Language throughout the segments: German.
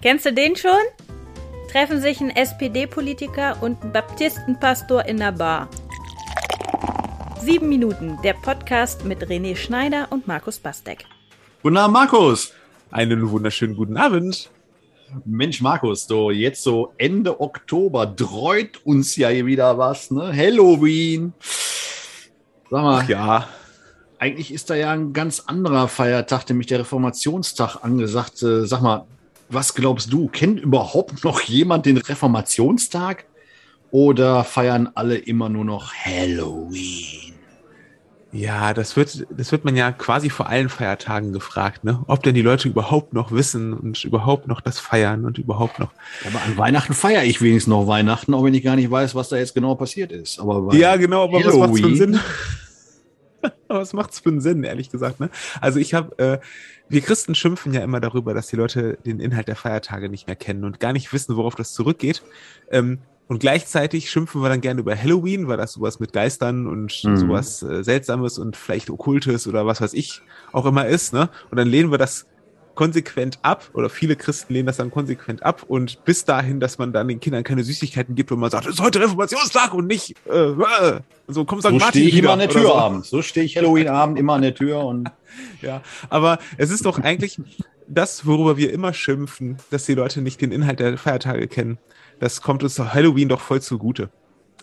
Kennst du den schon? Treffen sich ein SPD-Politiker und ein Baptistenpastor in der Bar. Sieben Minuten, der Podcast mit René Schneider und Markus Bastek. Guten Abend, Markus. Einen wunderschönen guten Abend. Mensch, Markus, so jetzt so Ende Oktober dreut uns ja hier wieder was, ne? Halloween. Sag mal, Ach ja, eigentlich ist da ja ein ganz anderer Feiertag, nämlich der Reformationstag angesagt. Äh, Sag mal, was glaubst du? Kennt überhaupt noch jemand den Reformationstag? Oder feiern alle immer nur noch Halloween? ja, das wird, das wird man ja quasi vor allen Feiertagen gefragt, ne? Ob denn die Leute überhaupt noch wissen und überhaupt noch das feiern und überhaupt noch. Aber an Weihnachten feiere ich wenigstens noch Weihnachten, auch wenn ich gar nicht weiß, was da jetzt genau passiert ist. Aber Ja, genau, aber was macht's für Halloween- Sinn? Aber was macht's für einen Sinn, ehrlich gesagt, ne? Also ich habe, äh, wir Christen schimpfen ja immer darüber, dass die Leute den Inhalt der Feiertage nicht mehr kennen und gar nicht wissen, worauf das zurückgeht. Ähm, und gleichzeitig schimpfen wir dann gerne über Halloween, weil das sowas mit Geistern und Mhm. sowas äh, Seltsames und vielleicht Okkultes oder was weiß ich auch immer ist, ne? Und dann lehnen wir das konsequent ab oder viele Christen lehnen das dann konsequent ab und bis dahin, dass man dann den Kindern keine Süßigkeiten gibt und man sagt, es ist heute Reformationstag und nicht äh, äh, so kommt St. So Martin stehe ich immer an der Tür so. abends. So stehe ich Halloween-Abend immer an der Tür und Ja, aber es ist doch eigentlich das, worüber wir immer schimpfen, dass die Leute nicht den Inhalt der Feiertage kennen. Das kommt uns Halloween doch voll zugute.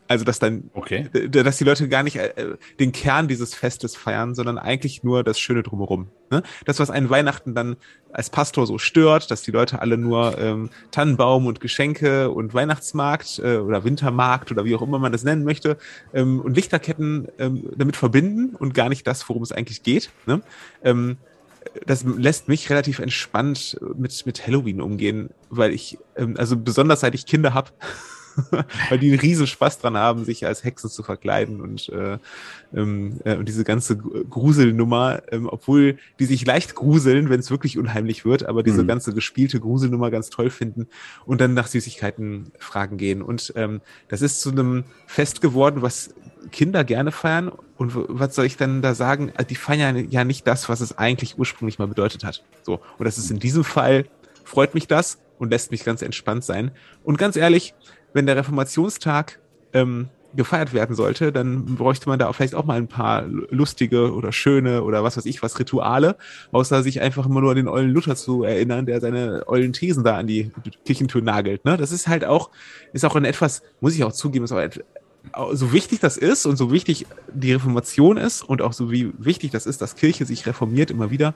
Also, dass dann, okay. dass die Leute gar nicht äh, den Kern dieses Festes feiern, sondern eigentlich nur das Schöne drumherum. Ne? Das, was einen Weihnachten dann als Pastor so stört, dass die Leute alle nur ähm, Tannenbaum und Geschenke und Weihnachtsmarkt äh, oder Wintermarkt oder wie auch immer man das nennen möchte ähm, und Lichterketten ähm, damit verbinden und gar nicht das, worum es eigentlich geht. Ne? Ähm, das lässt mich relativ entspannt mit, mit Halloween umgehen, weil ich, ähm, also besonders seit ich Kinder habe, weil die einen riesen Spaß dran haben, sich als Hexen zu verkleiden und, äh, ähm, äh, und diese ganze Gru- Gruselnummer, ähm, obwohl die sich leicht gruseln, wenn es wirklich unheimlich wird, aber diese Mhm. ganze gespielte Gruselnummer ganz toll finden und dann nach Süßigkeiten fragen gehen. Und ähm, das ist zu einem Fest geworden, was Kinder gerne feiern. Und was soll ich denn da sagen? Also Die feiern ja nicht das, was es eigentlich ursprünglich mal bedeutet hat. So. Und das ist in diesem Fall, freut mich das und lässt mich ganz entspannt sein. Und ganz ehrlich, wenn der Reformationstag ähm, gefeiert werden sollte, dann bräuchte man da auch vielleicht auch mal ein paar lustige oder schöne oder was weiß ich was Rituale, außer sich einfach immer nur an den ollen Luther zu erinnern, der seine ollen Thesen da an die Kirchentür nagelt. Ne? Das ist halt auch, ist auch ein etwas, muss ich auch zugeben, ist auch so wichtig das ist und so wichtig die Reformation ist und auch so wie wichtig das ist, dass Kirche sich reformiert immer wieder,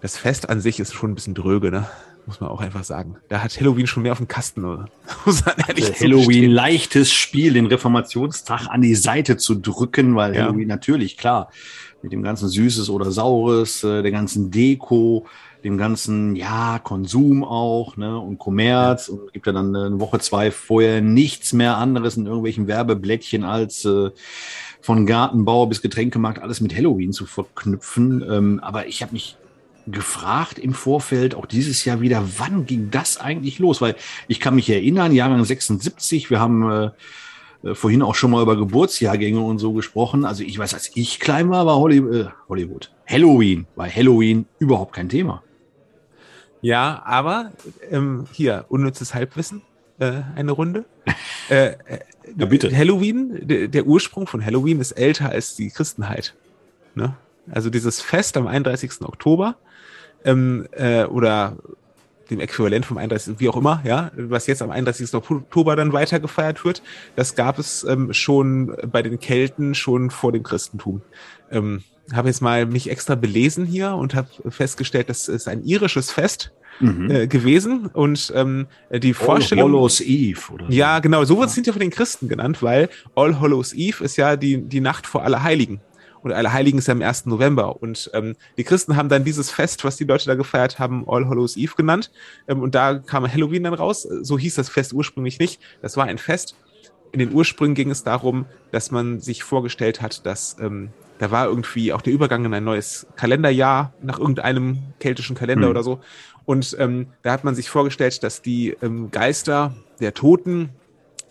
das Fest an sich ist schon ein bisschen dröge, ne? Muss man auch einfach sagen. Da hat Halloween schon mehr auf dem Kasten, oder? Muss man ehrlich Äh, Halloween zugestehen. leichtes Spiel, den Reformationstag an die Seite zu drücken, weil Ja. Halloween natürlich, klar, mit dem ganzen Süßes oder Saures, äh, der ganzen Deko, dem ganzen, ja, Konsum auch, ne, und Kommerz und es gibt ja dann eine Woche, zwei vorher nichts mehr anderes in irgendwelchen Werbeblättchen als äh, von Gartenbau bis Getränkemarkt alles mit Halloween zu verknüpfen. Ähm, aber ich habe mich gefragt im Vorfeld, auch dieses Jahr wieder, wann ging das eigentlich los? Weil ich kann mich erinnern, Jahrgang 76, wir haben äh, äh, vorhin auch schon mal über Geburtsjahrgänge und so gesprochen. Also ich weiß, als ich klein war, war Holly, äh, Hollywood. Halloween, war Halloween überhaupt kein Thema. Ja, aber ähm, hier, unnützes Halbwissen, äh, eine Runde. äh, äh, Ja, bitte. Halloween, der, der Ursprung von Halloween ist älter als die Christenheit. Ne? Also dieses Fest am 31. Oktober ähm, äh, oder dem Äquivalent vom 31. wie auch immer, ja, was jetzt am 31. Oktober dann weiter gefeiert wird, das gab es ähm, schon bei den Kelten schon vor dem Christentum. Ähm, habe jetzt mal mich extra belesen hier und habe festgestellt, das ist ein irisches Fest Mhm. äh, gewesen und ähm, die Vorstellung. All Hallows Eve oder. Ja, genau, so wird es hinterher von den Christen genannt, weil All Hallows Eve ist ja die, die Nacht vor Allerheiligen. Und Allerheiligen ist ja am 1. November. Und ähm, die Christen haben dann dieses Fest, was die Leute da gefeiert haben, All Hallows Eve genannt. Ähm, und da kam Halloween dann raus. So hieß das Fest ursprünglich nicht. Das war ein Fest. In den Ursprüngen ging es darum, dass man sich vorgestellt hat, dass ähm, da war irgendwie auch der Übergang in ein neues Kalenderjahr nach irgendeinem keltischen Kalender Hm. oder so. Und ähm, da hat man sich vorgestellt, dass die ähm, Geister der Toten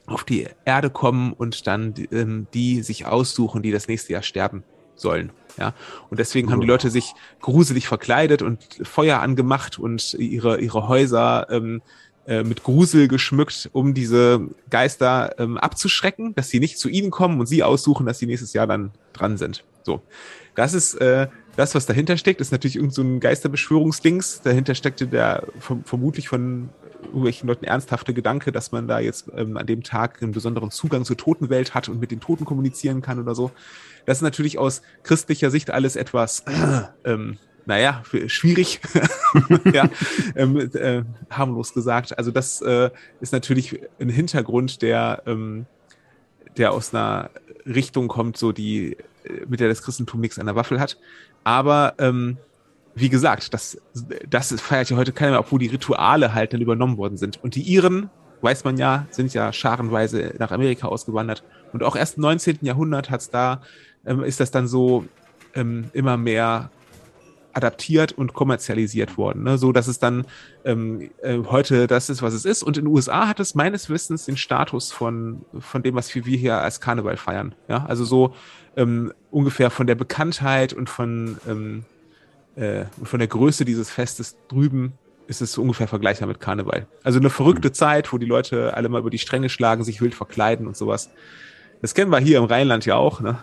auf die Erde kommen und dann ähm, die sich aussuchen, die das nächste Jahr sterben sollen. Ja, und deswegen haben die Leute sich gruselig verkleidet und Feuer angemacht und ihre, ihre Häuser ähm, äh, mit Grusel geschmückt, um diese Geister ähm, abzuschrecken, dass sie nicht zu ihnen kommen und sie aussuchen, dass sie nächstes Jahr dann dran sind. So, das ist äh, das, was dahinter steckt, ist natürlich irgend so ein Geisterbeschwörungsdings. Dahinter steckte der vermutlich von irgendwelchen Leuten ernsthafte Gedanke, dass man da jetzt ähm, an dem Tag einen besonderen Zugang zur Totenwelt hat und mit den Toten kommunizieren kann oder so. Das ist natürlich aus christlicher Sicht alles etwas, ähm, naja, schwierig, ja, ähm, äh, harmlos gesagt. Also das äh, ist natürlich ein Hintergrund, der, ähm, der aus einer Richtung kommt, so die, äh, mit der das Christentum nichts an der Waffel hat. Aber ähm, wie gesagt, das, das feiert ja heute keiner mehr, obwohl die Rituale halt dann übernommen worden sind. Und die Iren, weiß man ja, sind ja scharenweise nach Amerika ausgewandert. Und auch erst im 19. Jahrhundert hat's da, ähm, ist das dann so ähm, immer mehr adaptiert und kommerzialisiert worden, ne? so dass es dann ähm, äh, heute das ist, was es ist. Und in den USA hat es meines Wissens den Status von von dem, was wir, hier als Karneval feiern. Ja, also so ähm, ungefähr von der Bekanntheit und von ähm, äh, und von der Größe dieses Festes drüben ist es ungefähr vergleichbar mit Karneval. Also eine verrückte. Zeit, wo die Leute alle mal über die Stränge schlagen, sich wild verkleiden und sowas. Das kennen wir hier im Rheinland ja auch, ne?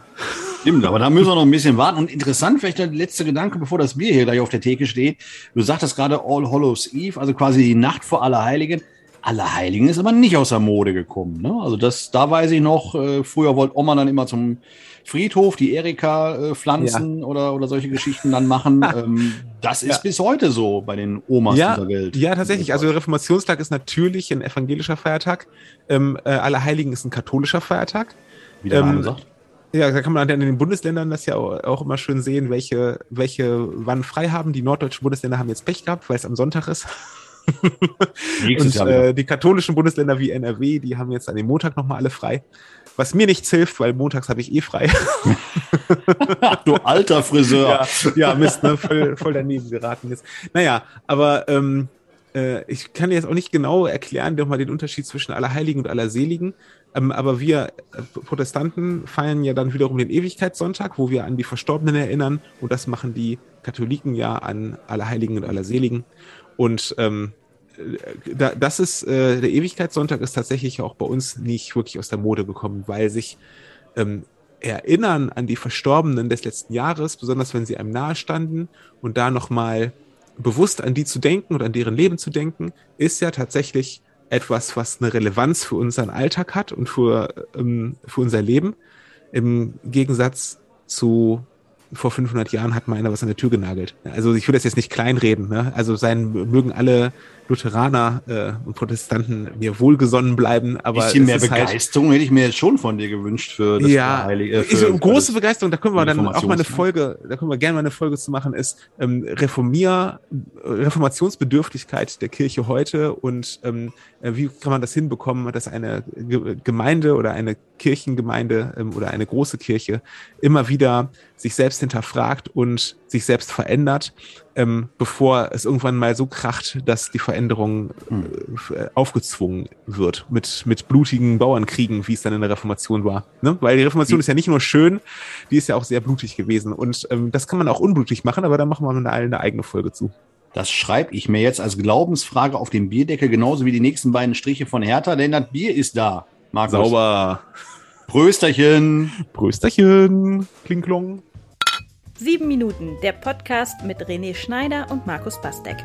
Stimmt, aber da müssen wir noch ein bisschen warten. Und interessant, vielleicht der letzte Gedanke, bevor das Bier hier gleich auf der Theke steht. Du sagtest gerade All Hallows Eve, also quasi die Nacht vor Allerheiligen. Allerheiligen ist aber nicht aus der Mode gekommen. Ne? Also das, da weiß ich noch, äh, früher wollte Oma dann immer zum Friedhof die Erika äh, pflanzen ja. oder, oder solche Geschichten dann machen. ähm, das ist ja. bis heute so bei den Omas ja, dieser Welt. Ja, tatsächlich. Also der Reformationstag ist natürlich ein evangelischer Feiertag. Ähm, äh, Allerheiligen ist ein katholischer Feiertag. Wie der Name ähm, sagt. Ja, da kann man in den Bundesländern das ja auch immer schön sehen, welche, welche wann frei haben. Die norddeutschen Bundesländer haben jetzt Pech gehabt, weil es am Sonntag ist. und äh, die katholischen Bundesländer wie NRW, die haben jetzt an dem Montag nochmal alle frei. Was mir nichts hilft, weil montags habe ich eh frei. du alter Friseur. Ja, ja Mist, ne? voll, voll daneben geraten jetzt. Naja, aber ähm, äh, ich kann jetzt auch nicht genau erklären, nochmal den Unterschied zwischen Allerheiligen und Allerseligen. Ähm, aber wir äh, Protestanten feiern ja dann wiederum den Ewigkeitssonntag, wo wir an die Verstorbenen erinnern. Und das machen die Katholiken ja an Allerheiligen und Allerseligen. Und ähm, da, das ist, äh, der Ewigkeitssonntag ist tatsächlich auch bei uns nicht wirklich aus der Mode gekommen, weil sich ähm, Erinnern an die Verstorbenen des letzten Jahres, besonders wenn sie einem nahestanden und da nochmal bewusst an die zu denken und an deren Leben zu denken, ist ja tatsächlich etwas, was eine Relevanz für unseren Alltag hat und für, ähm, für unser Leben. Im Gegensatz zu vor 500 Jahren hat mal einer was an der Tür genagelt. Also ich will das jetzt nicht kleinreden. Ne? Also sein mögen alle Lutheraner äh, und Protestanten mir wohlgesonnen bleiben. Aber bisschen mehr halt Begeisterung halt, hätte ich mir jetzt schon von dir gewünscht für das ja, Heilige. Äh, für, ich, große Begeisterung, da können wir dann auch mal eine Folge, da können wir gerne mal eine Folge zu machen, ist ähm, Reformier, Reformationsbedürftigkeit der Kirche heute und ähm, äh, wie kann man das hinbekommen, dass eine Gemeinde oder eine Kirchengemeinde ähm, oder eine große Kirche immer wieder sich selbst hinterfragt und sich selbst verändert ähm, bevor es irgendwann mal so kracht, dass die Veränderung äh, aufgezwungen wird mit, mit blutigen Bauernkriegen, wie es dann in der Reformation war. Ne? Weil die Reformation die, ist ja nicht nur schön, die ist ja auch sehr blutig gewesen. Und ähm, das kann man auch unblutig machen, aber da machen wir eine, eine eigene Folge zu. Das schreibe ich mir jetzt als Glaubensfrage auf dem Bierdeckel, genauso wie die nächsten beiden Striche von Hertha, denn das Bier ist da. Markus. Sauber. Prösterchen. Prösterchen. Klinklong. Sieben Minuten, der Podcast mit René Schneider und Markus Bastek.